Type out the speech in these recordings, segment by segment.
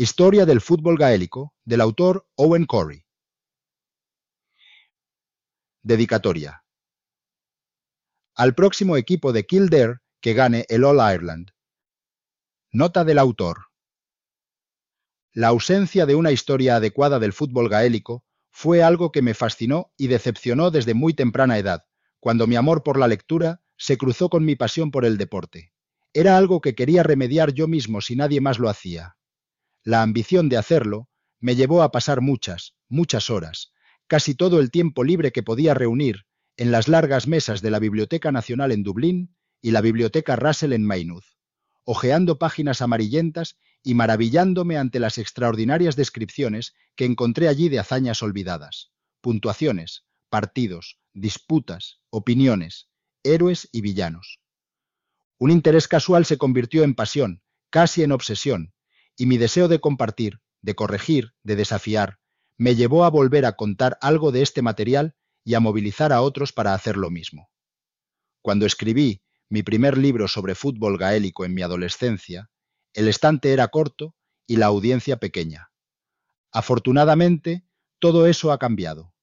Historia del fútbol gaélico del autor Owen Corey. Dedicatoria. Al próximo equipo de Kildare que gane el All Ireland. Nota del autor. La ausencia de una historia adecuada del fútbol gaélico fue algo que me fascinó y decepcionó desde muy temprana edad, cuando mi amor por la lectura se cruzó con mi pasión por el deporte. Era algo que quería remediar yo mismo si nadie más lo hacía. La ambición de hacerlo me llevó a pasar muchas, muchas horas, casi todo el tiempo libre que podía reunir, en las largas mesas de la Biblioteca Nacional en Dublín y la Biblioteca Russell en Maynooth, hojeando páginas amarillentas y maravillándome ante las extraordinarias descripciones que encontré allí de hazañas olvidadas, puntuaciones, partidos, disputas, opiniones, héroes y villanos. Un interés casual se convirtió en pasión, casi en obsesión, y mi deseo de compartir, de corregir, de desafiar, me llevó a volver a contar algo de este material y a movilizar a otros para hacer lo mismo. Cuando escribí mi primer libro sobre fútbol gaélico en mi adolescencia, el estante era corto y la audiencia pequeña. Afortunadamente, todo eso ha cambiado.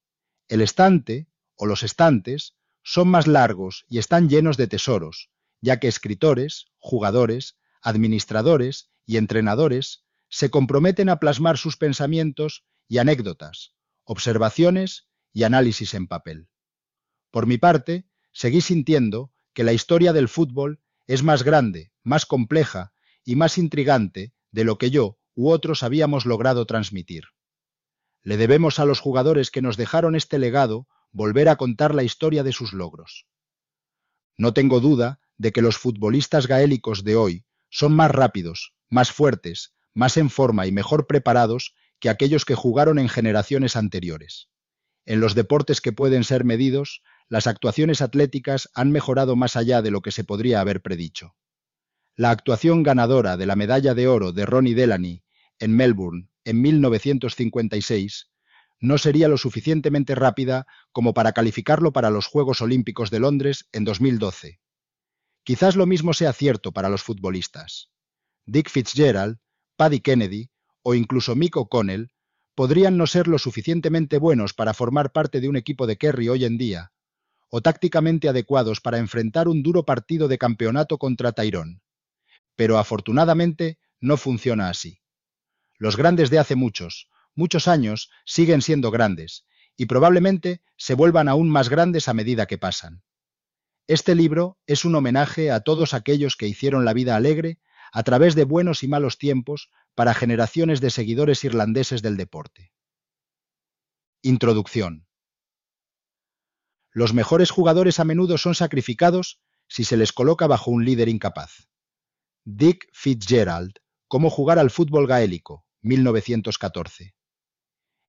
El estante, o los estantes, son más largos y están llenos de tesoros, ya que escritores, jugadores, administradores y entrenadores se comprometen a plasmar sus pensamientos y anécdotas, observaciones y análisis en papel. Por mi parte, seguí sintiendo que la historia del fútbol es más grande, más compleja y más intrigante de lo que yo u otros habíamos logrado transmitir. Le debemos a los jugadores que nos dejaron este legado volver a contar la historia de sus logros. No tengo duda de que los futbolistas gaélicos de hoy son más rápidos, más fuertes, más en forma y mejor preparados que aquellos que jugaron en generaciones anteriores. En los deportes que pueden ser medidos, las actuaciones atléticas han mejorado más allá de lo que se podría haber predicho. La actuación ganadora de la medalla de oro de Ronnie Delany en Melbourne en 1956 no sería lo suficientemente rápida como para calificarlo para los Juegos Olímpicos de Londres en 2012, Quizás lo mismo sea cierto para los futbolistas. Dick Fitzgerald, Paddy Kennedy o incluso Mick O'Connell podrían no ser lo suficientemente buenos para formar parte de un equipo de Kerry hoy en día, o tácticamente adecuados para enfrentar un duro partido de campeonato contra Tyrone. Pero afortunadamente no funciona así. Los grandes de hace muchos, muchos años siguen siendo grandes, y probablemente se vuelvan aún más grandes a medida que pasan. Este libro es un homenaje a todos aquellos que hicieron la vida alegre a través de buenos y malos tiempos para generaciones de seguidores irlandeses del deporte. Introducción. Los mejores jugadores a menudo son sacrificados si se les coloca bajo un líder incapaz. Dick Fitzgerald, Cómo jugar al fútbol gaélico, 1914.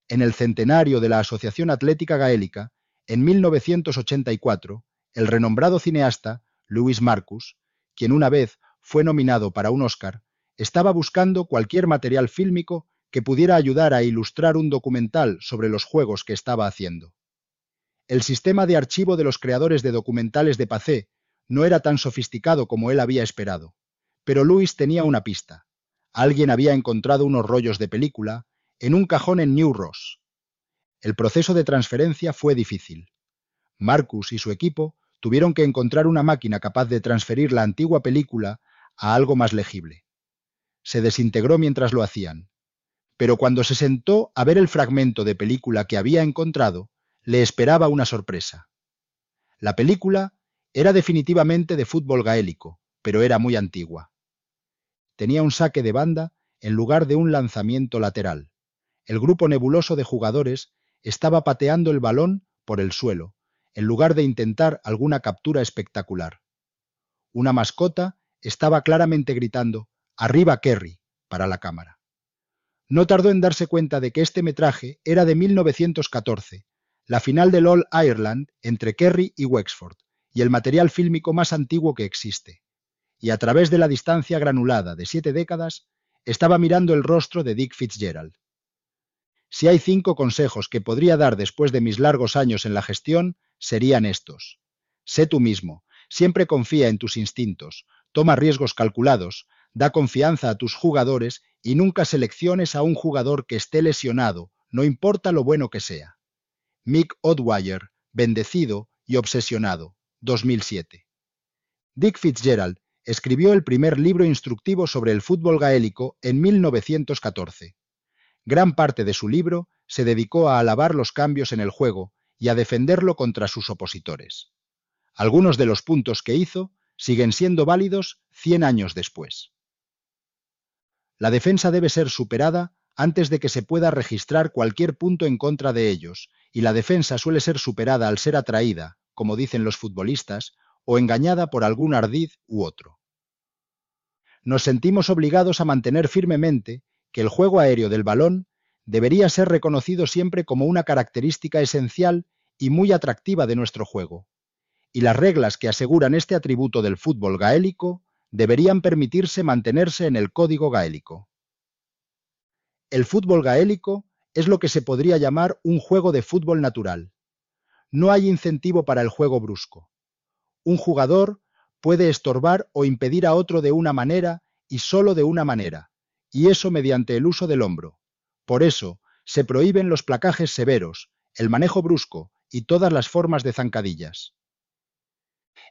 En el centenario de la Asociación Atlética Gaélica, en 1984, el renombrado cineasta Louis Marcus, quien una vez fue nominado para un Oscar, estaba buscando cualquier material fílmico que pudiera ayudar a ilustrar un documental sobre los juegos que estaba haciendo. El sistema de archivo de los creadores de documentales de Pacé no era tan sofisticado como él había esperado, pero Louis tenía una pista. Alguien había encontrado unos rollos de película en un cajón en New Ross. El proceso de transferencia fue difícil. Marcus y su equipo tuvieron que encontrar una máquina capaz de transferir la antigua película a algo más legible. Se desintegró mientras lo hacían. Pero cuando se sentó a ver el fragmento de película que había encontrado, le esperaba una sorpresa. La película era definitivamente de fútbol gaélico, pero era muy antigua. Tenía un saque de banda en lugar de un lanzamiento lateral. El grupo nebuloso de jugadores estaba pateando el balón por el suelo, en lugar de intentar alguna captura espectacular. Una mascota estaba claramente gritando Arriba Kerry para la cámara. No tardó en darse cuenta de que este metraje era de 1914, la final del All Ireland entre Kerry y Wexford, y el material fílmico más antiguo que existe. Y a través de la distancia granulada de siete décadas, estaba mirando el rostro de Dick Fitzgerald. Si hay cinco consejos que podría dar después de mis largos años en la gestión, serían estos. Sé tú mismo, siempre confía en tus instintos, toma riesgos calculados, da confianza a tus jugadores y nunca selecciones a un jugador que esté lesionado, no importa lo bueno que sea. Mick Odwyer, Bendecido y Obsesionado, 2007. Dick Fitzgerald escribió el primer libro instructivo sobre el fútbol gaélico en 1914. Gran parte de su libro se dedicó a alabar los cambios en el juego y a defenderlo contra sus opositores. Algunos de los puntos que hizo siguen siendo válidos 100 años después. La defensa debe ser superada antes de que se pueda registrar cualquier punto en contra de ellos, y la defensa suele ser superada al ser atraída, como dicen los futbolistas, o engañada por algún ardid u otro. Nos sentimos obligados a mantener firmemente que el juego aéreo del balón debería ser reconocido siempre como una característica esencial y muy atractiva de nuestro juego, y las reglas que aseguran este atributo del fútbol gaélico deberían permitirse mantenerse en el código gaélico. El fútbol gaélico es lo que se podría llamar un juego de fútbol natural. No hay incentivo para el juego brusco. Un jugador puede estorbar o impedir a otro de una manera y solo de una manera, y eso mediante el uso del hombro. Por eso, se prohíben los placajes severos, el manejo brusco y todas las formas de zancadillas.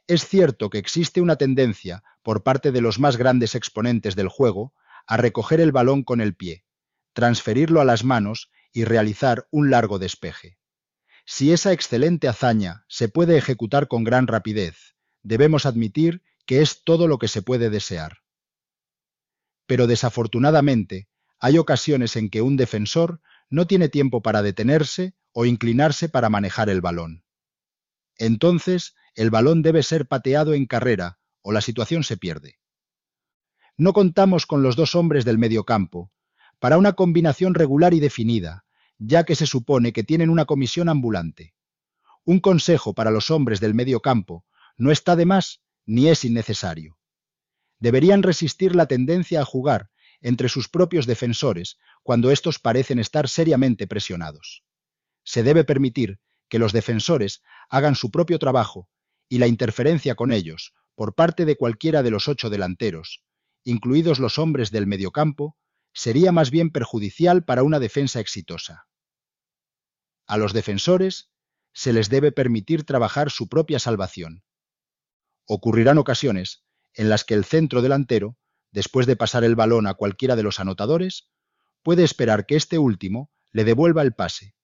Es cierto que existe una tendencia, por parte de los más grandes exponentes del juego, a recoger el balón con el pie, transferirlo a las manos y realizar un largo despeje. Si esa excelente hazaña se puede ejecutar con gran rapidez, debemos admitir que es todo lo que se puede desear. Pero desafortunadamente, hay ocasiones en que un defensor no tiene tiempo para detenerse o inclinarse para manejar el balón. Entonces, el balón debe ser pateado en carrera o la situación se pierde. No contamos con los dos hombres del mediocampo para una combinación regular y definida, ya que se supone que tienen una comisión ambulante. Un consejo para los hombres del mediocampo no está de más ni es innecesario. Deberían resistir la tendencia a jugar entre sus propios defensores cuando éstos parecen estar seriamente presionados. Se debe permitir que los defensores hagan su propio trabajo y la interferencia con ellos por parte de cualquiera de los ocho delanteros, incluidos los hombres del mediocampo, sería más bien perjudicial para una defensa exitosa. A los defensores se les debe permitir trabajar su propia salvación. Ocurrirán ocasiones en las que el centro delantero, después de pasar el balón a cualquiera de los anotadores, puede esperar que este último le devuelva el pase.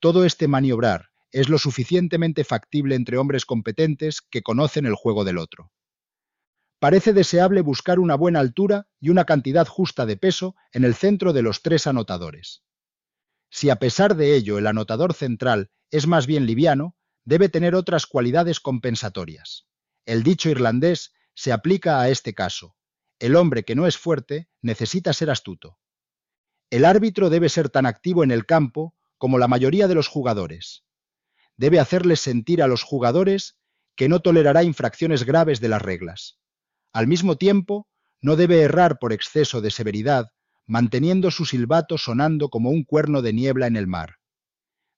Todo este maniobrar es lo suficientemente factible entre hombres competentes que conocen el juego del otro. Parece deseable buscar una buena altura y una cantidad justa de peso en el centro de los tres anotadores. Si a pesar de ello el anotador central es más bien liviano, debe tener otras cualidades compensatorias. El dicho irlandés se aplica a este caso. El hombre que no es fuerte necesita ser astuto. El árbitro debe ser tan activo en el campo como la mayoría de los jugadores debe hacerles sentir a los jugadores que no tolerará infracciones graves de las reglas. Al mismo tiempo, no debe errar por exceso de severidad, manteniendo su silbato sonando como un cuerno de niebla en el mar.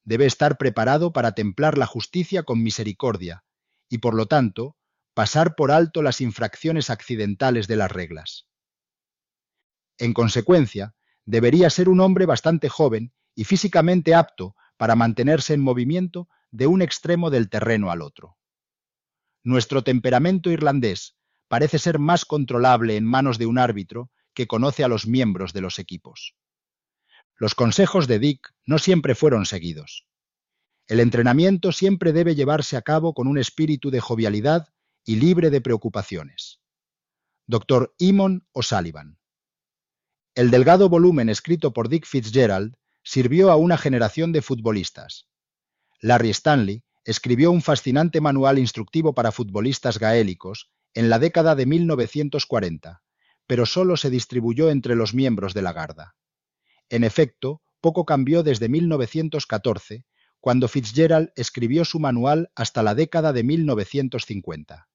Debe estar preparado para templar la justicia con misericordia, y por lo tanto, pasar por alto las infracciones accidentales de las reglas. En consecuencia, debería ser un hombre bastante joven y físicamente apto para mantenerse en movimiento de un extremo del terreno al otro. Nuestro temperamento irlandés parece ser más controlable en manos de un árbitro que conoce a los miembros de los equipos. Los consejos de Dick no siempre fueron seguidos. El entrenamiento siempre debe llevarse a cabo con un espíritu de jovialidad y libre de preocupaciones. Dr. Eamon O'Sullivan. El delgado volumen escrito por Dick Fitzgerald sirvió a una generación de futbolistas. Larry Stanley escribió un fascinante manual instructivo para futbolistas gaélicos en la década de 1940, pero solo se distribuyó entre los miembros de la Garda. En efecto, poco cambió desde 1914, cuando Fitzgerald escribió su manual hasta la década de 1950.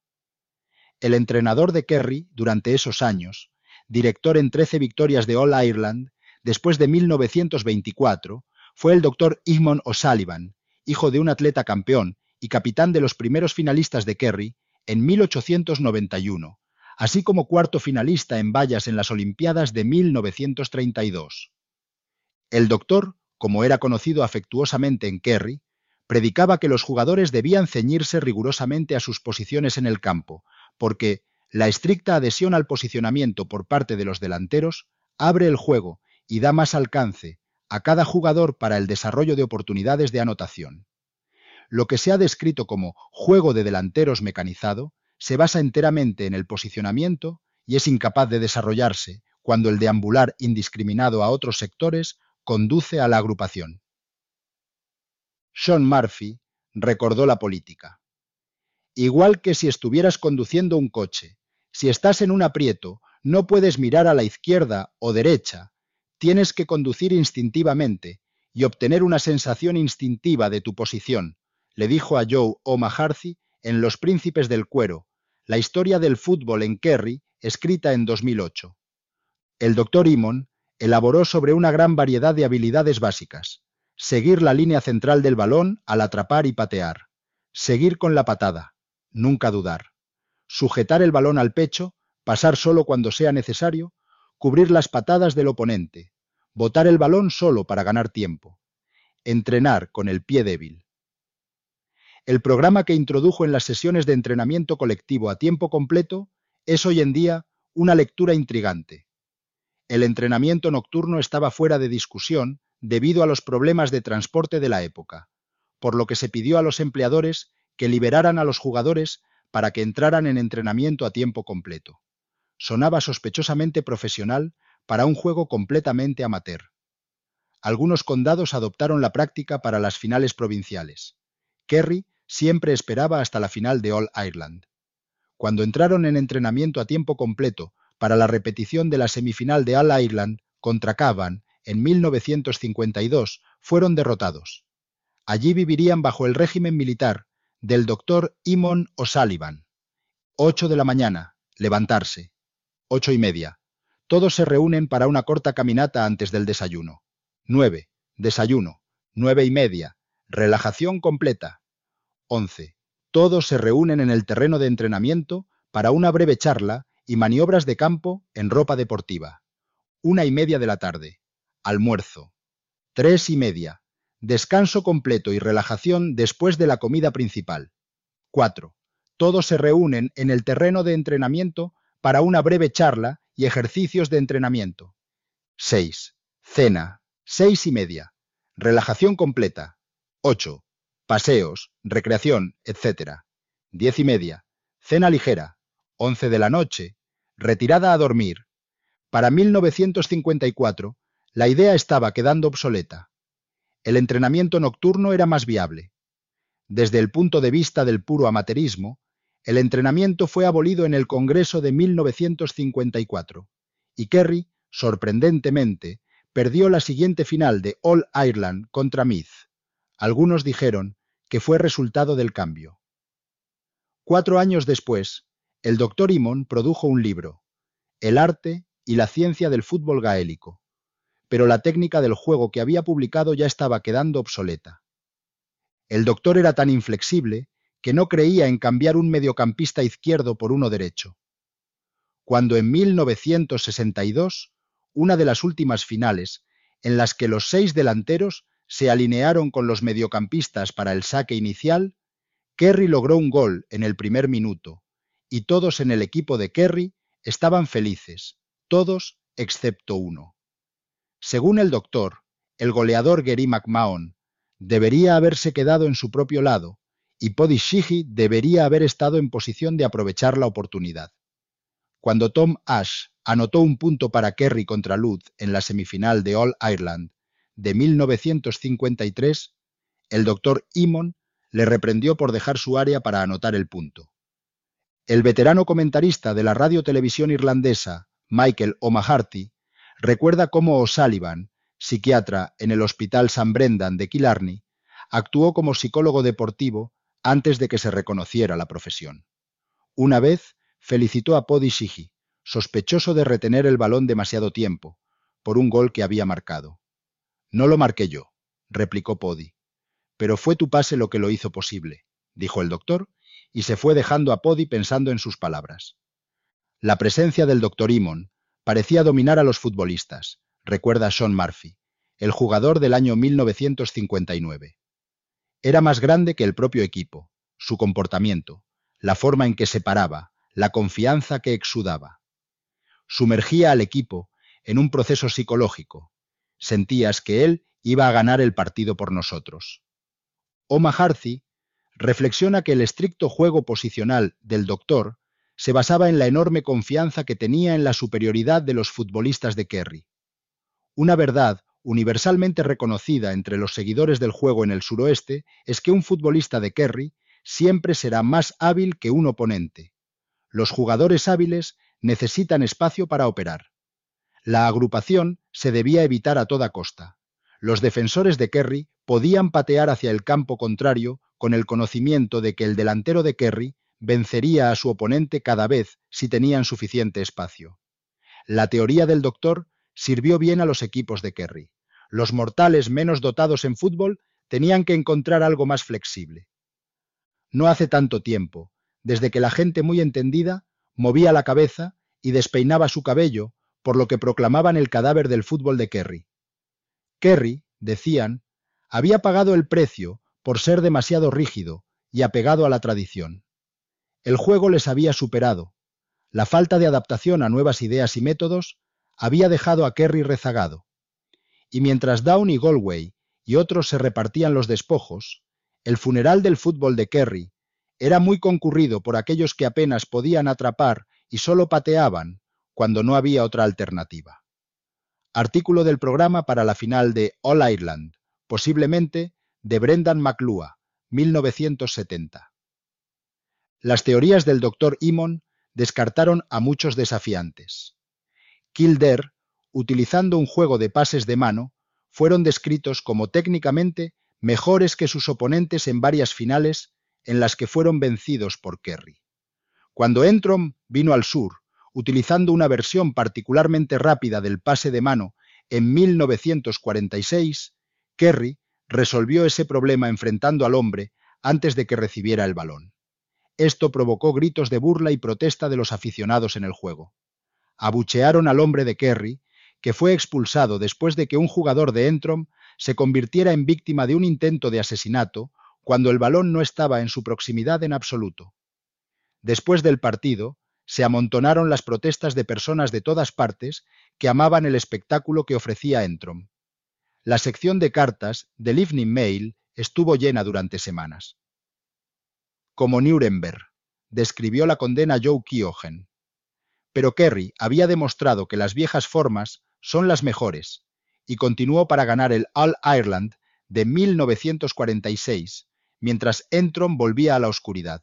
El entrenador de Kerry durante esos años, director en 13 victorias de All Ireland, después de 1924, fue el doctor Eamon O'Sullivan, hijo de un atleta campeón y capitán de los primeros finalistas de Kerry en 1891, así como cuarto finalista en vallas en las Olimpiadas de 1932. El doctor, como era conocido afectuosamente en Kerry, predicaba que los jugadores debían ceñirse rigurosamente a sus posiciones en el campo, porque la estricta adhesión al posicionamiento por parte de los delanteros abre el juego y da más alcance a cada jugador para el desarrollo de oportunidades de anotación. Lo que se ha descrito como juego de delanteros mecanizado se basa enteramente en el posicionamiento y es incapaz de desarrollarse cuando el deambular indiscriminado a otros sectores conduce a la agrupación. Sean Murphy recordó la política. Igual que si estuvieras conduciendo un coche, si estás en un aprieto, no puedes mirar a la izquierda o derecha, tienes que conducir instintivamente y obtener una sensación instintiva de tu posición, le dijo a Joe O'Maharthy en Los Príncipes del Cuero, la historia del fútbol en Kerry, escrita en 2008. El doctor Imon elaboró sobre una gran variedad de habilidades básicas, seguir la línea central del balón al atrapar y patear, seguir con la patada, nunca dudar, sujetar el balón al pecho, pasar solo cuando sea necesario, cubrir las patadas del oponente, botar el balón solo para ganar tiempo, entrenar con el pie débil. El programa que introdujo en las sesiones de entrenamiento colectivo a tiempo completo es hoy en día una lectura intrigante. El entrenamiento nocturno estaba fuera de discusión debido a los problemas de transporte de la época, por lo que se pidió a los empleadores que liberaran a los jugadores para que entraran en entrenamiento a tiempo completo. Sonaba sospechosamente profesional para un juego completamente amateur. Algunos condados adoptaron la práctica para las finales provinciales. Kerry siempre esperaba hasta la final de All Ireland. Cuando entraron en entrenamiento a tiempo completo para la repetición de la semifinal de All Ireland contra Cavan en 1952 fueron derrotados. Allí vivirían bajo el régimen militar del doctor Imon O'Sullivan. Ocho de la mañana, levantarse. Ocho y media. Todos se reúnen para una corta caminata antes del desayuno. Nueve, desayuno. Nueve y media, relajación completa. Once. Todos se reúnen en el terreno de entrenamiento para una breve charla y maniobras de campo en ropa deportiva. Una y media de la tarde almuerzo. Tres y media. Descanso completo y relajación después de la comida principal. 4. Todos se reúnen en el terreno de entrenamiento para una breve charla y ejercicios de entrenamiento. 6. Cena. Seis y media. Relajación completa. 8. Paseos, recreación, etc. Diez y media. Cena ligera. 11 de la noche. Retirada a dormir. Para 1954 la idea estaba quedando obsoleta. El entrenamiento nocturno era más viable. Desde el punto de vista del puro amateurismo, el entrenamiento fue abolido en el Congreso de 1954 y Kerry, sorprendentemente, perdió la siguiente final de All Ireland contra Meath. Algunos dijeron que fue resultado del cambio. Cuatro años después, el doctor Imon produjo un libro, El arte y la ciencia del fútbol gaélico, pero la técnica del juego que había publicado ya estaba quedando obsoleta. El doctor era tan inflexible que no creía en cambiar un mediocampista izquierdo por uno derecho. Cuando en 1962, una de las últimas finales, en las que los seis delanteros se alinearon con los mediocampistas para el saque inicial, Kerry logró un gol en el primer minuto, y todos en el equipo de Kerry estaban felices, todos excepto uno. Según el doctor, el goleador Gary McMahon debería haberse quedado en su propio lado y Podi debería haber estado en posición de aprovechar la oportunidad. Cuando Tom Ash anotó un punto para Kerry contra Lutz en la semifinal de All Ireland de 1953, el doctor Imon le reprendió por dejar su área para anotar el punto. El veterano comentarista de la radio-televisión irlandesa, Michael O'Maharty, recuerda cómo O'Sullivan, psiquiatra en el Hospital San Brendan de Killarney, actuó como psicólogo deportivo antes de que se reconociera la profesión. Una vez felicitó a Podi Shigi, sospechoso de retener el balón demasiado tiempo, por un gol que había marcado. No lo marqué yo, replicó Podi. Pero fue tu pase lo que lo hizo posible, dijo el doctor, y se fue dejando a Podi pensando en sus palabras. La presencia del Dr. Imon parecía dominar a los futbolistas, recuerda Sean Murphy, el jugador del año 1959. Era más grande que el propio equipo, su comportamiento, la forma en que se paraba, la confianza que exudaba. Sumergía al equipo en un proceso psicológico. Sentías que él iba a ganar el partido por nosotros. O'Maharty reflexiona que el estricto juego posicional del doctor se basaba en la enorme confianza que tenía en la superioridad de los futbolistas de Kerry. Una verdad universalmente reconocida entre los seguidores del juego en el suroeste es que un futbolista de Kerry siempre será más hábil que un oponente. Los jugadores hábiles necesitan espacio para operar. La agrupación se debía evitar a toda costa. Los defensores de Kerry podían patear hacia el campo contrario con el conocimiento de que el delantero de Kerry vencería a su oponente cada vez si tenían suficiente espacio. La teoría del doctor sirvió bien a los equipos de Kerry. Los mortales menos dotados en fútbol tenían que encontrar algo más flexible. No hace tanto tiempo, desde que la gente muy entendida movía la cabeza y despeinaba su cabello, por lo que proclamaban el cadáver del fútbol de Kerry. Kerry, decían, había pagado el precio por ser demasiado rígido y apegado a la tradición. El juego les había superado. La falta de adaptación a nuevas ideas y métodos había dejado a Kerry rezagado. Y mientras Down y Galway y otros se repartían los despojos, el funeral del fútbol de Kerry era muy concurrido por aquellos que apenas podían atrapar y solo pateaban cuando no había otra alternativa. Artículo del programa para la final de All Ireland, posiblemente de Brendan McLuha, 1970. Las teorías del Dr. Imon descartaron a muchos desafiantes. Kildare, utilizando un juego de pases de mano, fueron descritos como técnicamente mejores que sus oponentes en varias finales en las que fueron vencidos por Kerry. Cuando Entrom vino al sur, utilizando una versión particularmente rápida del pase de mano en 1946, Kerry resolvió ese problema enfrentando al hombre antes de que recibiera el balón. Esto provocó gritos de burla y protesta de los aficionados en el juego. Abuchearon al hombre de Kerry, que fue expulsado después de que un jugador de Entrom se convirtiera en víctima de un intento de asesinato cuando el balón no estaba en su proximidad en absoluto. Después del partido, se amontonaron las protestas de personas de todas partes que amaban el espectáculo que ofrecía Entrom. La sección de cartas del Evening Mail estuvo llena durante semanas como Nuremberg, describió la condena Joe Keogen. Pero Kerry había demostrado que las viejas formas son las mejores y continuó para ganar el All Ireland de 1946, mientras Entron volvía a la oscuridad.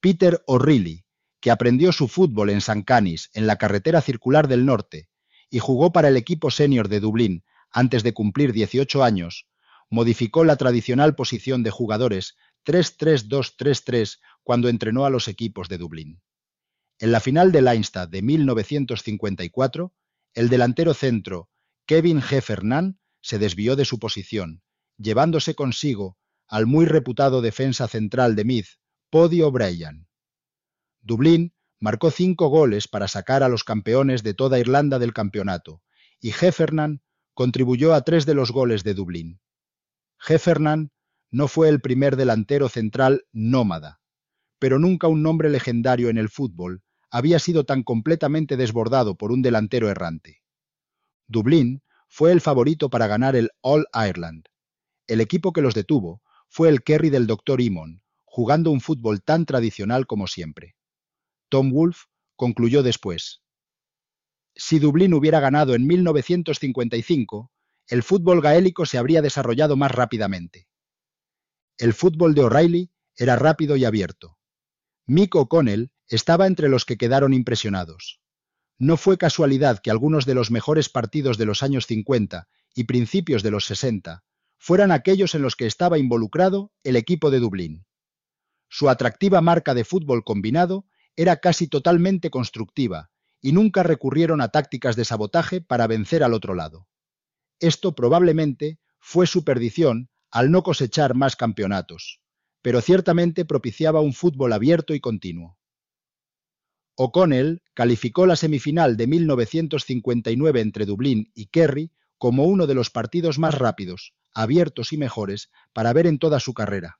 Peter O'Reilly, que aprendió su fútbol en San Canis, en la carretera circular del norte, y jugó para el equipo senior de Dublín antes de cumplir 18 años, modificó la tradicional posición de jugadores 3-3-2-3-3 cuando entrenó a los equipos de Dublín. En la final de Leinstad de 1954, el delantero centro Kevin Heffernan se desvió de su posición, llevándose consigo al muy reputado defensa central de Meath, Poddy O'Brien. Dublín marcó cinco goles para sacar a los campeones de toda Irlanda del campeonato, y Heffernan contribuyó a tres de los goles de Dublín. Heffernan no fue el primer delantero central nómada, pero nunca un nombre legendario en el fútbol había sido tan completamente desbordado por un delantero errante. Dublín fue el favorito para ganar el All Ireland. El equipo que los detuvo fue el Kerry del Dr. Imon, jugando un fútbol tan tradicional como siempre. Tom Wolfe concluyó después. Si Dublín hubiera ganado en 1955, el fútbol gaélico se habría desarrollado más rápidamente. El fútbol de O'Reilly era rápido y abierto. Mick O'Connell estaba entre los que quedaron impresionados. No fue casualidad que algunos de los mejores partidos de los años 50 y principios de los 60 fueran aquellos en los que estaba involucrado el equipo de Dublín. Su atractiva marca de fútbol combinado era casi totalmente constructiva y nunca recurrieron a tácticas de sabotaje para vencer al otro lado. Esto probablemente fue su perdición al no cosechar más campeonatos, pero ciertamente propiciaba un fútbol abierto y continuo. O'Connell calificó la semifinal de 1959 entre Dublín y Kerry como uno de los partidos más rápidos, abiertos y mejores para ver en toda su carrera.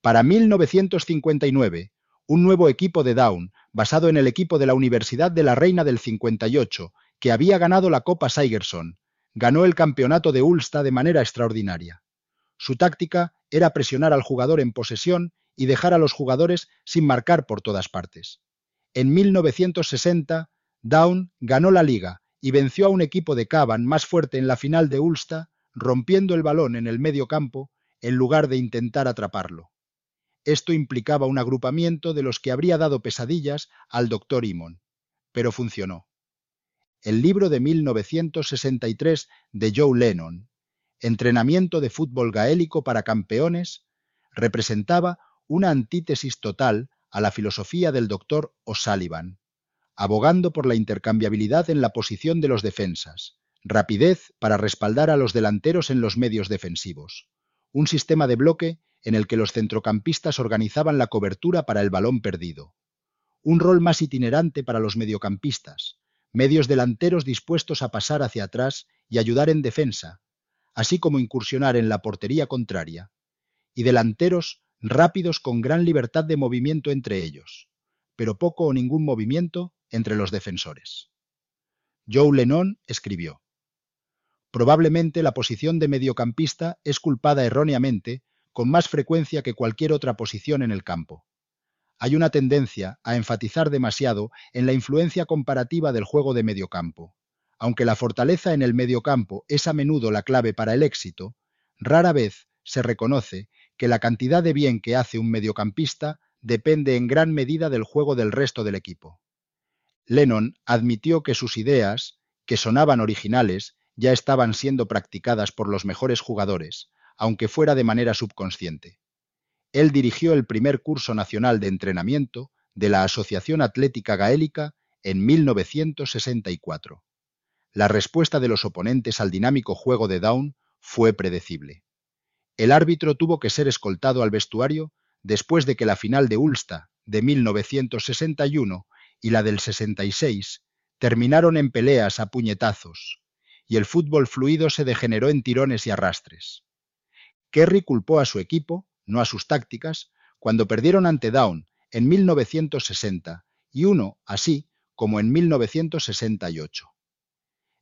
Para 1959, un nuevo equipo de Down, basado en el equipo de la Universidad de la Reina del 58, que había ganado la Copa Sigerson, ganó el campeonato de Ulster de manera extraordinaria. Su táctica era presionar al jugador en posesión y dejar a los jugadores sin marcar por todas partes. En 1960, Down ganó la liga y venció a un equipo de Cavan más fuerte en la final de Ulster, rompiendo el balón en el medio campo en lugar de intentar atraparlo. Esto implicaba un agrupamiento de los que habría dado pesadillas al doctor Imon, pero funcionó. El libro de 1963 de Joe Lennon, Entrenamiento de fútbol gaélico para campeones, representaba una antítesis total a la filosofía del doctor O'Sullivan, abogando por la intercambiabilidad en la posición de los defensas, rapidez para respaldar a los delanteros en los medios defensivos, un sistema de bloque en el que los centrocampistas organizaban la cobertura para el balón perdido, un rol más itinerante para los mediocampistas, medios delanteros dispuestos a pasar hacia atrás y ayudar en defensa, así como incursionar en la portería contraria, y delanteros rápidos con gran libertad de movimiento entre ellos, pero poco o ningún movimiento entre los defensores. Joe Lennon escribió, Probablemente la posición de mediocampista es culpada erróneamente con más frecuencia que cualquier otra posición en el campo. Hay una tendencia a enfatizar demasiado en la influencia comparativa del juego de mediocampo. Aunque la fortaleza en el mediocampo es a menudo la clave para el éxito, rara vez se reconoce que la cantidad de bien que hace un mediocampista depende en gran medida del juego del resto del equipo. Lennon admitió que sus ideas, que sonaban originales, ya estaban siendo practicadas por los mejores jugadores, aunque fuera de manera subconsciente. Él dirigió el primer curso nacional de entrenamiento de la Asociación Atlética Gaélica en 1964. La respuesta de los oponentes al dinámico juego de Down fue predecible. El árbitro tuvo que ser escoltado al vestuario después de que la final de Ulster de 1961 y la del 66 terminaron en peleas a puñetazos, y el fútbol fluido se degeneró en tirones y arrastres. Kerry culpó a su equipo, no a sus tácticas, cuando perdieron ante Down en 1960 y uno así como en 1968.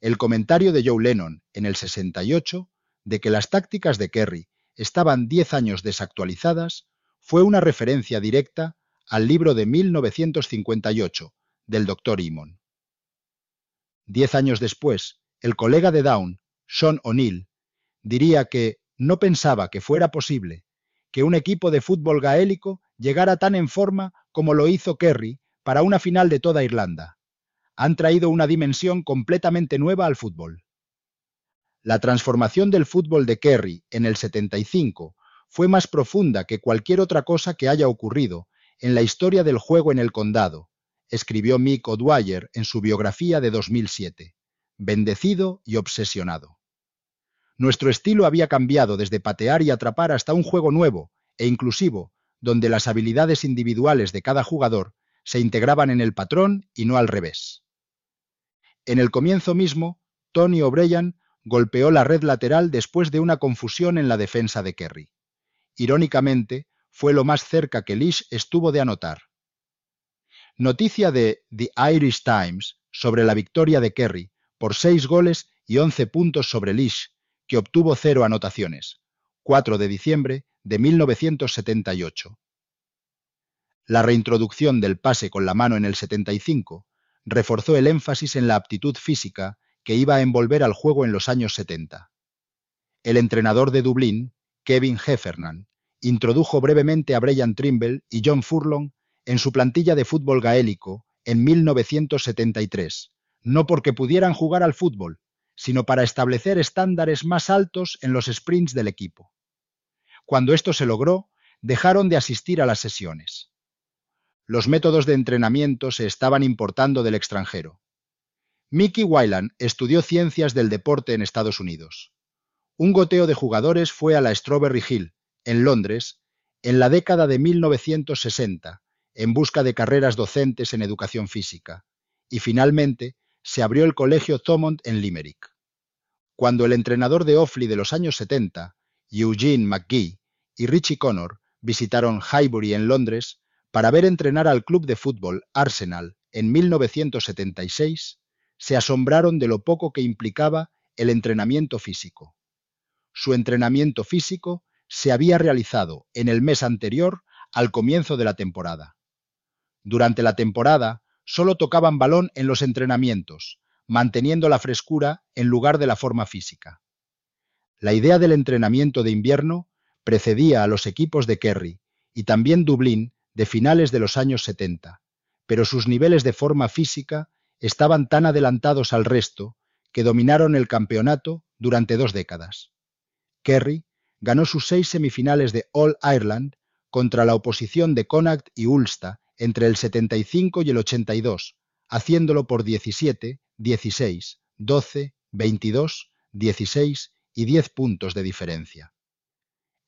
El comentario de Joe Lennon en el 68 de que las tácticas de Kerry estaban diez años desactualizadas fue una referencia directa al libro de 1958 del Dr. Imon. Diez años después, el colega de Down, Sean O'Neill, diría que no pensaba que fuera posible que un equipo de fútbol gaélico llegara tan en forma como lo hizo Kerry para una final de toda Irlanda. Han traído una dimensión completamente nueva al fútbol. La transformación del fútbol de Kerry en el 75 fue más profunda que cualquier otra cosa que haya ocurrido en la historia del juego en el condado, escribió Mick O'Dwyer en su biografía de 2007, bendecido y obsesionado. Nuestro estilo había cambiado desde patear y atrapar hasta un juego nuevo e inclusivo, donde las habilidades individuales de cada jugador se integraban en el patrón y no al revés. En el comienzo mismo, Tony O'Brien golpeó la red lateral después de una confusión en la defensa de Kerry. Irónicamente, fue lo más cerca que Lish estuvo de anotar. Noticia de The Irish Times sobre la victoria de Kerry por seis goles y once puntos sobre Lish que obtuvo cero anotaciones, 4 de diciembre de 1978. La reintroducción del pase con la mano en el 75 reforzó el énfasis en la aptitud física que iba a envolver al juego en los años 70. El entrenador de Dublín, Kevin Heffernan, introdujo brevemente a Brian Trimble y John Furlong en su plantilla de fútbol gaélico en 1973, no porque pudieran jugar al fútbol, sino para establecer estándares más altos en los sprints del equipo. Cuando esto se logró, dejaron de asistir a las sesiones. Los métodos de entrenamiento se estaban importando del extranjero. Mickey Wyland estudió ciencias del deporte en Estados Unidos. Un goteo de jugadores fue a la Strawberry Hill, en Londres, en la década de 1960, en busca de carreras docentes en educación física, y finalmente se abrió el Colegio Thomond en Limerick. Cuando el entrenador de Offaly de los años 70, Eugene McGee, y Richie Connor visitaron Highbury en Londres para ver entrenar al club de fútbol Arsenal en 1976, se asombraron de lo poco que implicaba el entrenamiento físico. Su entrenamiento físico se había realizado en el mes anterior al comienzo de la temporada. Durante la temporada solo tocaban balón en los entrenamientos, manteniendo la frescura en lugar de la forma física. La idea del entrenamiento de invierno precedía a los equipos de Kerry y también Dublín de finales de los años 70, pero sus niveles de forma física estaban tan adelantados al resto que dominaron el campeonato durante dos décadas. Kerry ganó sus seis semifinales de All Ireland contra la oposición de Connacht y Ulster entre el 75 y el 82, haciéndolo por 17, 16, 12, 22, 16 y 10 puntos de diferencia.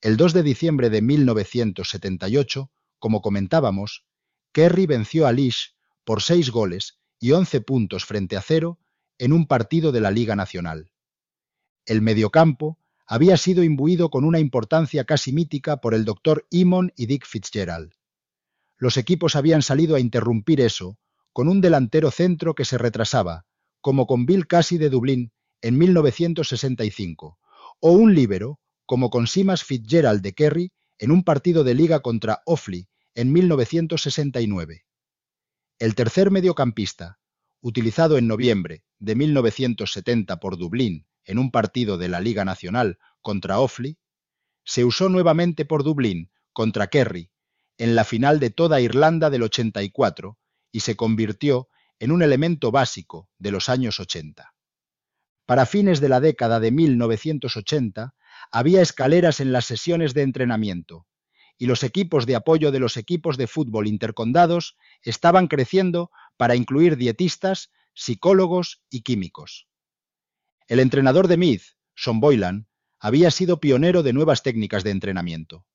El 2 de diciembre de 1978, como comentábamos, Kerry venció a Lish por 6 goles y 11 puntos frente a cero en un partido de la Liga Nacional. El mediocampo había sido imbuido con una importancia casi mítica por el doctor Imon y Dick Fitzgerald. Los equipos habían salido a interrumpir eso con un delantero centro que se retrasaba, como con Bill Casey de Dublín en 1965, o un líbero, como con Simas Fitzgerald de Kerry en un partido de liga contra Offaly en 1969. El tercer mediocampista, utilizado en noviembre de 1970 por Dublín en un partido de la Liga Nacional contra Offaly, se usó nuevamente por Dublín contra Kerry en la final de toda Irlanda del 84 y se convirtió en un elemento básico de los años 80. Para fines de la década de 1980 había escaleras en las sesiones de entrenamiento y los equipos de apoyo de los equipos de fútbol intercondados estaban creciendo para incluir dietistas, psicólogos y químicos. El entrenador de Meath, Sean Boylan, había sido pionero de nuevas técnicas de entrenamiento.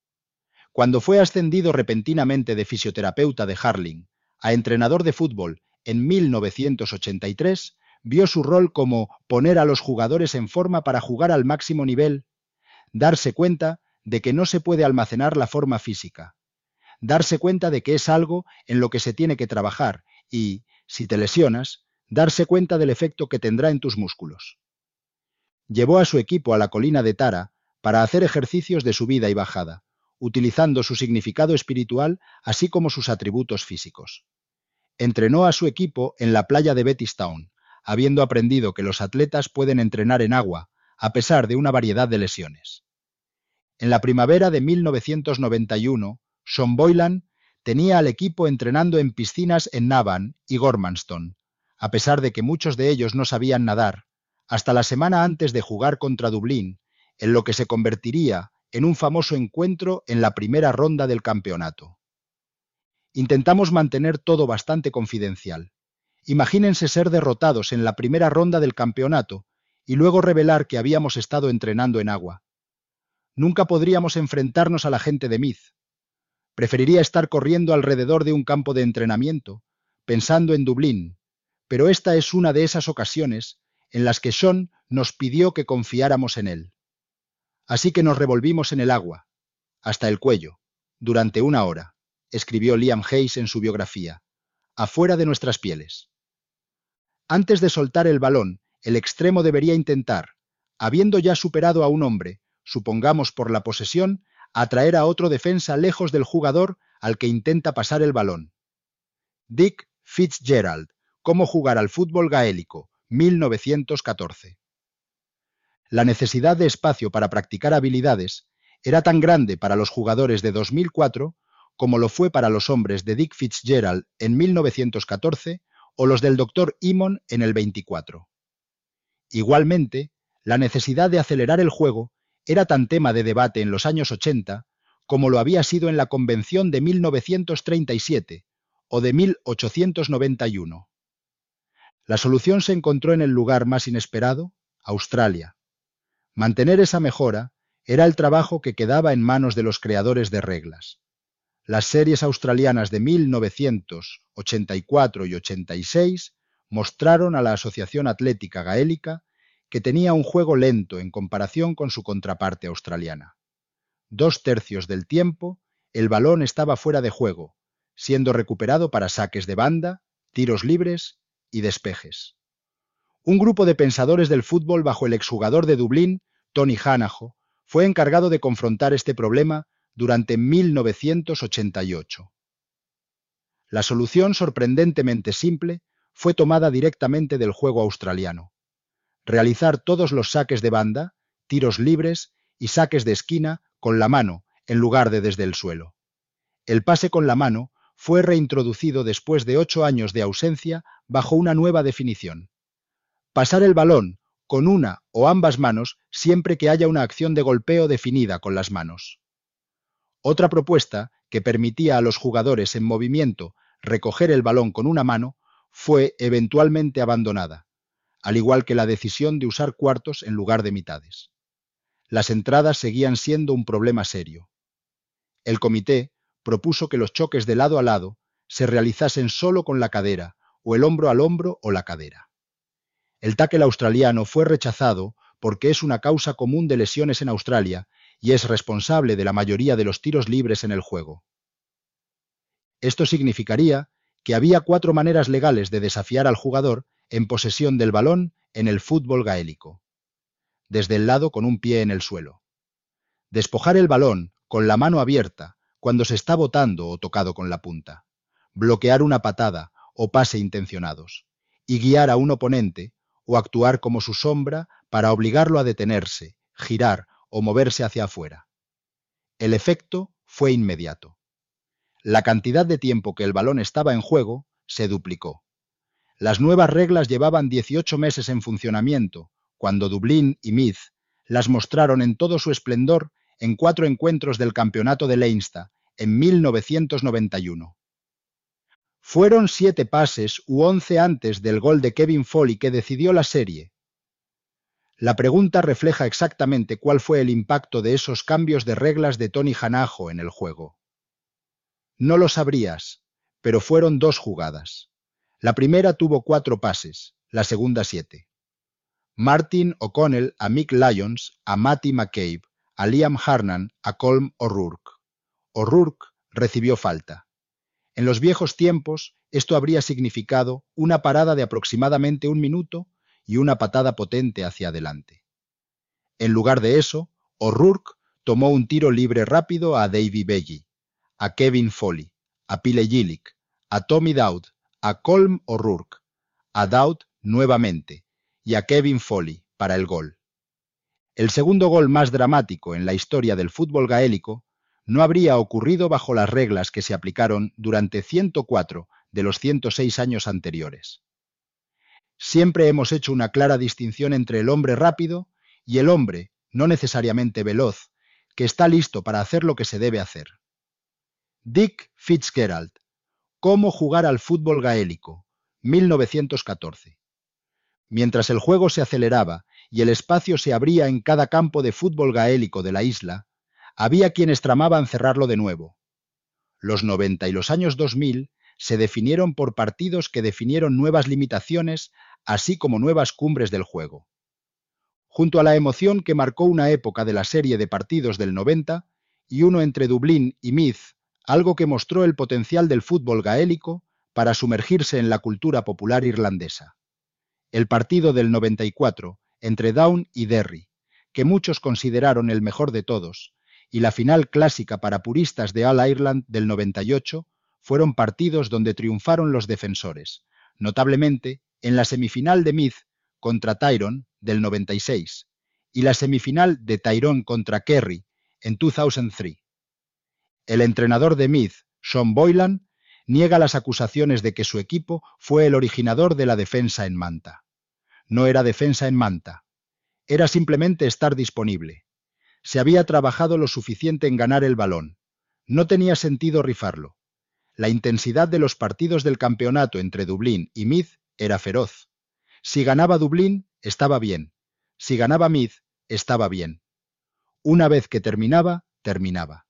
Cuando fue ascendido repentinamente de fisioterapeuta de Harling a entrenador de fútbol en 1983, vio su rol como poner a los jugadores en forma para jugar al máximo nivel, darse cuenta de que no se puede almacenar la forma física, darse cuenta de que es algo en lo que se tiene que trabajar y, si te lesionas, darse cuenta del efecto que tendrá en tus músculos. Llevó a su equipo a la colina de Tara para hacer ejercicios de subida y bajada, utilizando su significado espiritual así como sus atributos físicos. Entrenó a su equipo en la playa de Bettystown, habiendo aprendido que los atletas pueden entrenar en agua, a pesar de una variedad de lesiones. En la primavera de 1991, Sean Boylan tenía al equipo entrenando en piscinas en Navan y Gormanston, a pesar de que muchos de ellos no sabían nadar, hasta la semana antes de jugar contra Dublín, en lo que se convertiría en un famoso encuentro en la primera ronda del campeonato. Intentamos mantener todo bastante confidencial. Imagínense ser derrotados en la primera ronda del campeonato y luego revelar que habíamos estado entrenando en agua. Nunca podríamos enfrentarnos a la gente de Myth. Preferiría estar corriendo alrededor de un campo de entrenamiento, pensando en Dublín, pero esta es una de esas ocasiones en las que Sean nos pidió que confiáramos en él. Así que nos revolvimos en el agua, hasta el cuello, durante una hora, escribió Liam Hayes en su biografía, afuera de nuestras pieles. Antes de soltar el balón, el extremo debería intentar, habiendo ya superado a un hombre, supongamos por la posesión, atraer a otro defensa lejos del jugador al que intenta pasar el balón. Dick Fitzgerald, Cómo jugar al fútbol gaélico, 1914. La necesidad de espacio para practicar habilidades era tan grande para los jugadores de 2004 como lo fue para los hombres de Dick Fitzgerald en 1914 o los del Dr. Imon en el 24. Igualmente, la necesidad de acelerar el juego era tan tema de debate en los años 80 como lo había sido en la Convención de 1937 o de 1891. La solución se encontró en el lugar más inesperado, Australia. Mantener esa mejora era el trabajo que quedaba en manos de los creadores de reglas. las series australianas de 1984 y 86 mostraron a la Asociación Atlética Gaélica que tenía un juego lento en comparación con su contraparte australiana. Dos tercios del tiempo, el balón estaba fuera de juego, siendo recuperado para saques de banda, tiros libres y despejes. Un grupo de pensadores del fútbol bajo el exjugador de Dublín, Tony Hanajo, fue encargado de confrontar este problema durante 1988. La solución sorprendentemente simple fue tomada directamente del juego australiano. Realizar todos los saques de banda, tiros libres y saques de esquina con la mano en lugar de desde el suelo. El pase con la mano fue reintroducido después de ocho años de ausencia bajo una nueva definición. Pasar el balón con una o ambas manos siempre que haya una acción de golpeo definida con las manos. Otra propuesta, que permitía a los jugadores en movimiento recoger el balón con una mano, fue eventualmente abandonada, al igual que la decisión de usar cuartos en lugar de mitades. Las entradas seguían siendo un problema serio. El comité propuso que los choques de lado a lado se realizasen solo con la cadera, o el hombro al hombro o la cadera. El tackle australiano fue rechazado porque es una causa común de lesiones en Australia y es responsable de la mayoría de los tiros libres en el juego. Esto significaría que había cuatro maneras legales de desafiar al jugador en posesión del balón en el fútbol gaélico. Desde el lado con un pie en el suelo. Despojar el balón con la mano abierta cuando se está botando o tocado con la punta. Bloquear una patada o pase intencionados. Y guiar a un oponente o actuar como su sombra para obligarlo a detenerse, girar o moverse hacia afuera. El efecto fue inmediato. La cantidad de tiempo que el balón estaba en juego se duplicó. Las nuevas reglas llevaban 18 meses en funcionamiento, cuando Dublín y Meath las mostraron en todo su esplendor en cuatro encuentros del campeonato de Leinster en 1991. Fueron siete pases u once antes del gol de Kevin Foley que decidió la serie, la pregunta refleja exactamente cuál fue el impacto de esos cambios de reglas de Tony Hanajo en el juego. No lo sabrías, pero fueron dos jugadas. La primera tuvo cuatro pases, la segunda siete. Martin O'Connell a Mick Lyons, a Matty McCabe, a Liam Harnan, a Colm O'Rourke. O'Rourke recibió falta. En los viejos tiempos, esto habría significado una parada de aproximadamente un minuto y una patada potente hacia adelante. En lugar de eso, O'Rourke tomó un tiro libre rápido a Davy Beggy, a Kevin Foley, a Pile Gillick, a Tommy Dowd, a Colm O'Rourke, a Dowd nuevamente y a Kevin Foley para el gol. El segundo gol más dramático en la historia del fútbol gaélico no habría ocurrido bajo las reglas que se aplicaron durante 104 de los 106 años anteriores. Siempre hemos hecho una clara distinción entre el hombre rápido y el hombre, no necesariamente veloz, que está listo para hacer lo que se debe hacer. Dick Fitzgerald, Cómo jugar al fútbol gaélico, 1914. Mientras el juego se aceleraba y el espacio se abría en cada campo de fútbol gaélico de la isla, había quienes tramaban cerrarlo de nuevo. Los 90 y los años 2000 se definieron por partidos que definieron nuevas limitaciones así como nuevas cumbres del juego. Junto a la emoción que marcó una época de la serie de partidos del 90 y uno entre Dublín y Meath, algo que mostró el potencial del fútbol gaélico para sumergirse en la cultura popular irlandesa. El partido del 94 entre Down y Derry, que muchos consideraron el mejor de todos, y la final clásica para puristas de All Ireland del 98 fueron partidos donde triunfaron los defensores, notablemente en la semifinal de Meath contra Tyrone del 96 y la semifinal de Tyrone contra Kerry en 2003. El entrenador de Meath, Sean Boylan, niega las acusaciones de que su equipo fue el originador de la defensa en Manta. No era defensa en Manta, era simplemente estar disponible. Se había trabajado lo suficiente en ganar el balón. No tenía sentido rifarlo. La intensidad de los partidos del campeonato entre Dublín y Meath era feroz. Si ganaba Dublín, estaba bien. Si ganaba Meath, estaba bien. Una vez que terminaba, terminaba.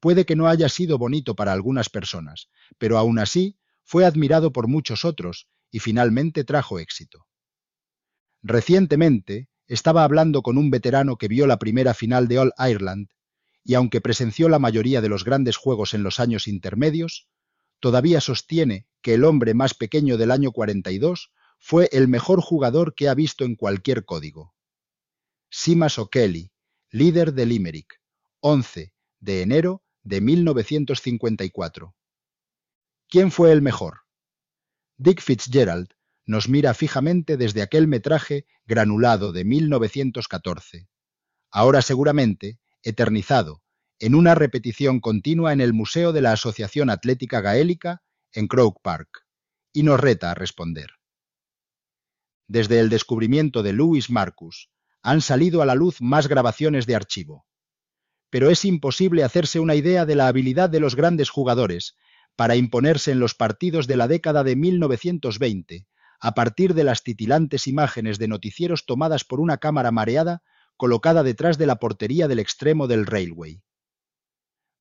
Puede que no haya sido bonito para algunas personas, pero aún así fue admirado por muchos otros y finalmente trajo éxito. Recientemente estaba hablando con un veterano que vio la primera final de All Ireland y aunque presenció la mayoría de los grandes juegos en los años intermedios, todavía sostiene que el hombre más pequeño del año 42 fue el mejor jugador que ha visto en cualquier código. Simas O'Kelly, líder de Limerick, 11 de enero de 1954. ¿Quién fue el mejor? Dick Fitzgerald nos mira fijamente desde aquel metraje granulado de 1914, ahora seguramente eternizado en una repetición continua en el Museo de la Asociación Atlética Gaélica en Croke Park, y nos reta a responder. Desde el descubrimiento de Louis Marcus han salido a la luz más grabaciones de archivo. Pero es imposible hacerse una idea de la habilidad de los grandes jugadores para imponerse en los partidos de la década de 1920 a partir de las titilantes imágenes de noticieros tomadas por una cámara mareada colocada detrás de la portería del extremo del railway.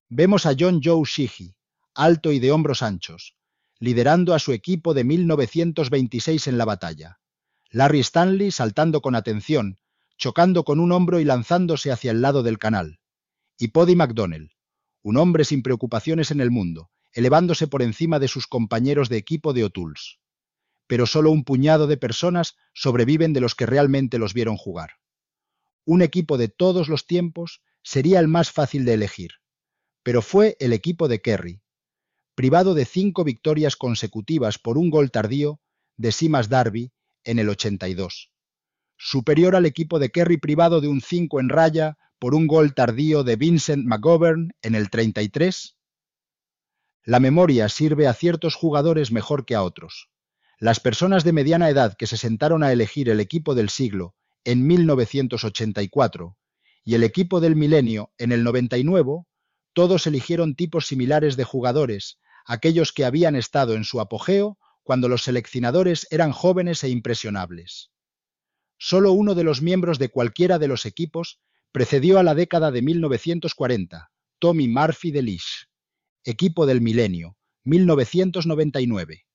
Vemos a John Joe Sheehy, alto y de hombros anchos, liderando a su equipo de 1926 en la batalla. Larry Stanley saltando con atención, chocando con un hombro y lanzándose hacia el lado del canal. Y Poddy McDonnell, un hombre sin preocupaciones en el mundo, elevándose por encima de sus compañeros de equipo de O'Tools. Pero solo un puñado de personas sobreviven de los que realmente los vieron jugar. Un equipo de todos los tiempos sería el más fácil de elegir, pero fue el equipo de Kerry, privado de cinco victorias consecutivas por un gol tardío de Simas Darby en el 82, superior al equipo de Kerry privado de un 5 en raya por un gol tardío de Vincent McGovern en el 33. La memoria sirve a ciertos jugadores mejor que a otros. Las personas de mediana edad que se sentaron a elegir el equipo del siglo en 1984 y el equipo del milenio en el 99 todos eligieron tipos similares de jugadores, aquellos que habían estado en su apogeo cuando los seleccionadores eran jóvenes e impresionables. Solo uno de los miembros de cualquiera de los equipos precedió a la década de 1940, Tommy Murphy de Lish. Equipo del milenio, 1999.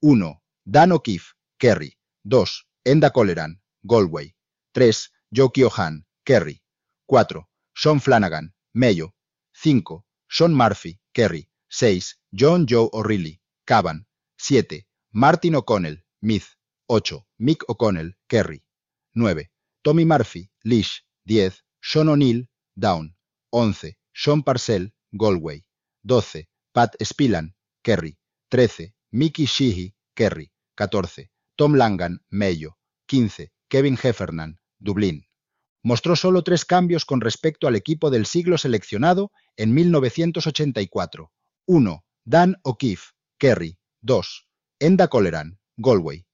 1. Dan O'Keefe, Kerry. 2. Enda Coleran, Galway. 3. Joe Kiohan, Kerry. 4. Sean Flanagan, Mayo. 5. Sean Murphy, Kerry. 6. John Joe O'Reilly, Cavan. 7. Martin O'Connell, Myth. 8. Mick O'Connell, Kerry. 9. Tommy Murphy, Lish. 10. Sean O'Neill, Down. 11. Sean Parcell, Galway. 12. Pat Spillan, Kerry. 13. Mickey Sheehy, Kerry. 14. Tom Langan, Mayo. 15. Kevin Heffernan, Dublín mostró solo tres cambios con respecto al equipo del siglo seleccionado en 1984. 1. Dan O'Keefe, Kerry. 2. Enda Coleran, Galway.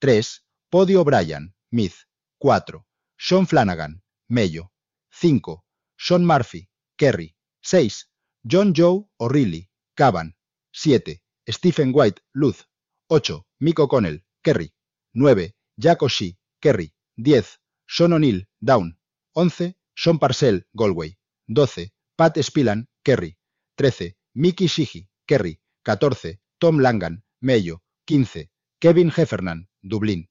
3. Poddy O'Brien, Myth. 4. Sean Flanagan, Mayo. 5. Sean Murphy, Kerry. 6. John Joe O'Reilly, Cavan. 7. Stephen White, Luz. 8. Mick O'Connell, Kerry. 9. Jack O'Shea, Kerry. 10. Sean O'Neill, Down. 11. Sean Parcell, Galway. 12. Pat Spillan, Kerry. 13. Mickey Sheehy, Kerry. 14. Tom Langan, Mayo. 15. Kevin Heffernan, Dublín.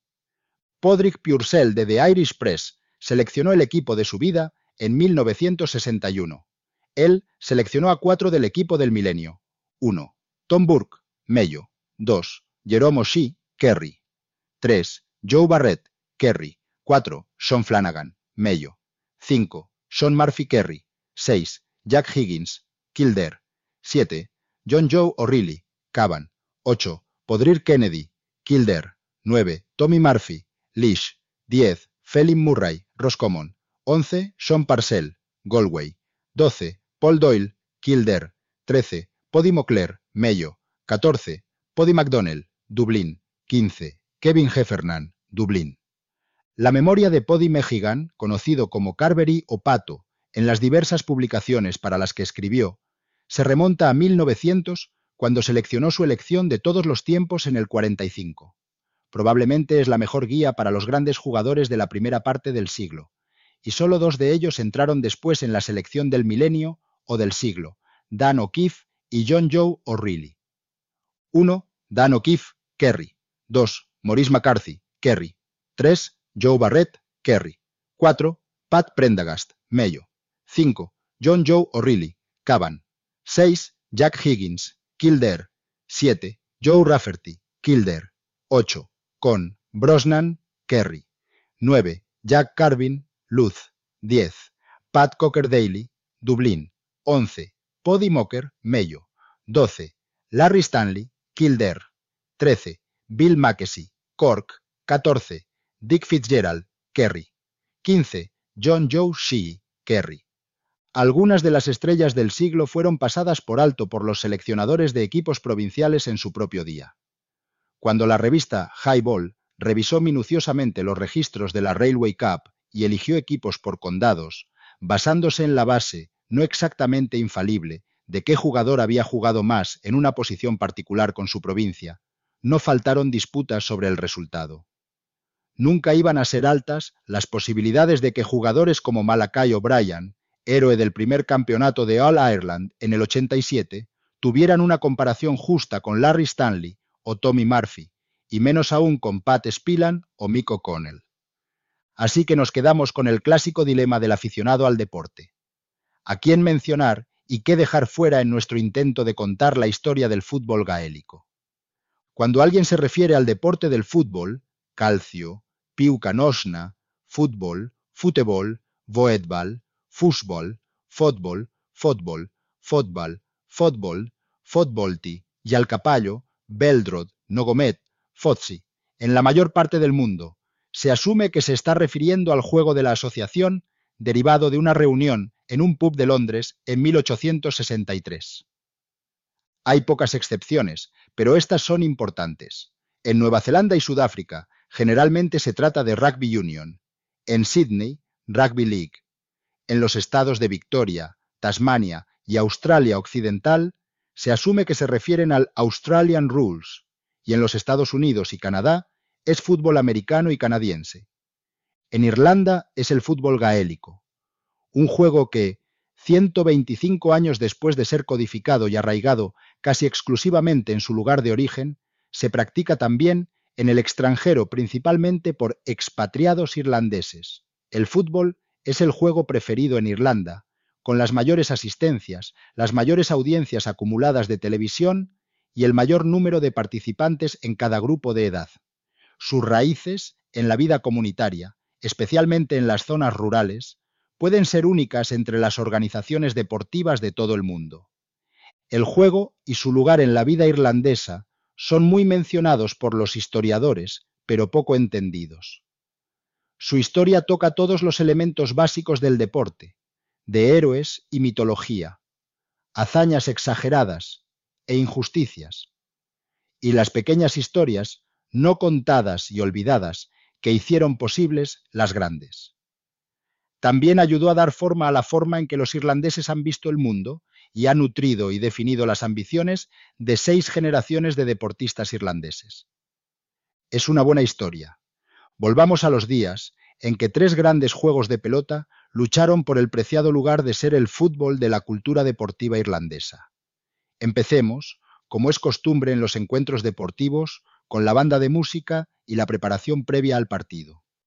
Podrick Purcell de The Irish Press seleccionó el equipo de su vida en 1961. Él seleccionó a cuatro del equipo del milenio. 1. Tom Burke, Mayo. 2. Jerome O'Shea, Kerry. 3. Joe Barrett, Kerry. 4. Sean Flanagan, Mayo. 5. Sean Murphy Kerry. 6. Jack Higgins, Kildare. 7. John Joe O'Reilly, Cavan. 8. Podrir Kennedy, Kildare. 9. Tommy Murphy, Lish. 10. Felin Murray, Roscommon. 11. Sean Parcell, Galway. 12. Paul Doyle, Kildare. 13. Poddy Moclair, Mayo. 14. Poddy McDonnell, Dublín. 15. Kevin Heffernan, Dublín. La memoria de Poddy Mejigan, conocido como Carberry o Pato, en las diversas publicaciones para las que escribió, se remonta a 1900 cuando seleccionó su elección de todos los tiempos en el 45. Probablemente es la mejor guía para los grandes jugadores de la primera parte del siglo, y solo dos de ellos entraron después en la selección del milenio o del siglo, Dan O'Keefe y John Joe O'Reilly. 1. Dan O'Keefe, Kerry. 2. Maurice McCarthy, Kerry. 3. Joe Barrett, Kerry. 4. Pat Prendagast, Mayo. 5. John Joe O'Reilly, Cavan. 6. Jack Higgins, Kildare. 7. Joe Rafferty, Kildare. 8. Con Brosnan, Kerry. 9. Jack Carvin, Luz. 10. Pat Cocker Daly, Dublín. 11. Poddy Mocker, Mayo. 12. Larry Stanley, Kildare. 13. Bill Mackesy, Cork. 14. Dick Fitzgerald, Kerry. 15. John Joe Shee, Kerry. Algunas de las estrellas del siglo fueron pasadas por alto por los seleccionadores de equipos provinciales en su propio día. Cuando la revista Highball revisó minuciosamente los registros de la Railway Cup y eligió equipos por condados, basándose en la base, no exactamente infalible, de qué jugador había jugado más en una posición particular con su provincia, no faltaron disputas sobre el resultado. Nunca iban a ser altas las posibilidades de que jugadores como Malakai O'Brien, héroe del primer campeonato de All Ireland en el 87, tuvieran una comparación justa con Larry Stanley o Tommy Murphy, y menos aún con Pat Spillan o Mick O'Connell. Así que nos quedamos con el clásico dilema del aficionado al deporte. ¿A quién mencionar y qué dejar fuera en nuestro intento de contar la historia del fútbol gaélico? Cuando alguien se refiere al deporte del fútbol, calcio, piucanosna, fútbol, futebol, voetbal, fútbol, fútbol, fútbol, fútbol, fútbol, fútbolti y al capallo, beldrod, nogomet, fotsi, en la mayor parte del mundo, se asume que se está refiriendo al juego de la asociación derivado de una reunión en un pub de Londres en 1863. Hay pocas excepciones, pero estas son importantes. En Nueva Zelanda y Sudáfrica generalmente se trata de rugby union. En Sydney, rugby league en los estados de Victoria, Tasmania y Australia Occidental, se asume que se refieren al Australian Rules, y en los Estados Unidos y Canadá es fútbol americano y canadiense. En Irlanda es el fútbol gaélico, un juego que, 125 años después de ser codificado y arraigado casi exclusivamente en su lugar de origen, se practica también en el extranjero principalmente por expatriados irlandeses. El fútbol es el juego preferido en Irlanda, con las mayores asistencias, las mayores audiencias acumuladas de televisión y el mayor número de participantes en cada grupo de edad. Sus raíces en la vida comunitaria, especialmente en las zonas rurales, pueden ser únicas entre las organizaciones deportivas de todo el mundo. El juego y su lugar en la vida irlandesa son muy mencionados por los historiadores, pero poco entendidos. Su historia toca todos los elementos básicos del deporte, de héroes y mitología, hazañas exageradas e injusticias, y las pequeñas historias no contadas y olvidadas que hicieron posibles las grandes. También ayudó a dar forma a la forma en que los irlandeses han visto el mundo y ha nutrido y definido las ambiciones de seis generaciones de deportistas irlandeses. Es una buena historia, Volvamos a los días en que tres grandes juegos de pelota lucharon por el preciado lugar de ser el fútbol de la cultura deportiva irlandesa. Empecemos, como es costumbre en los encuentros deportivos, con la banda de música y la preparación previa al partido.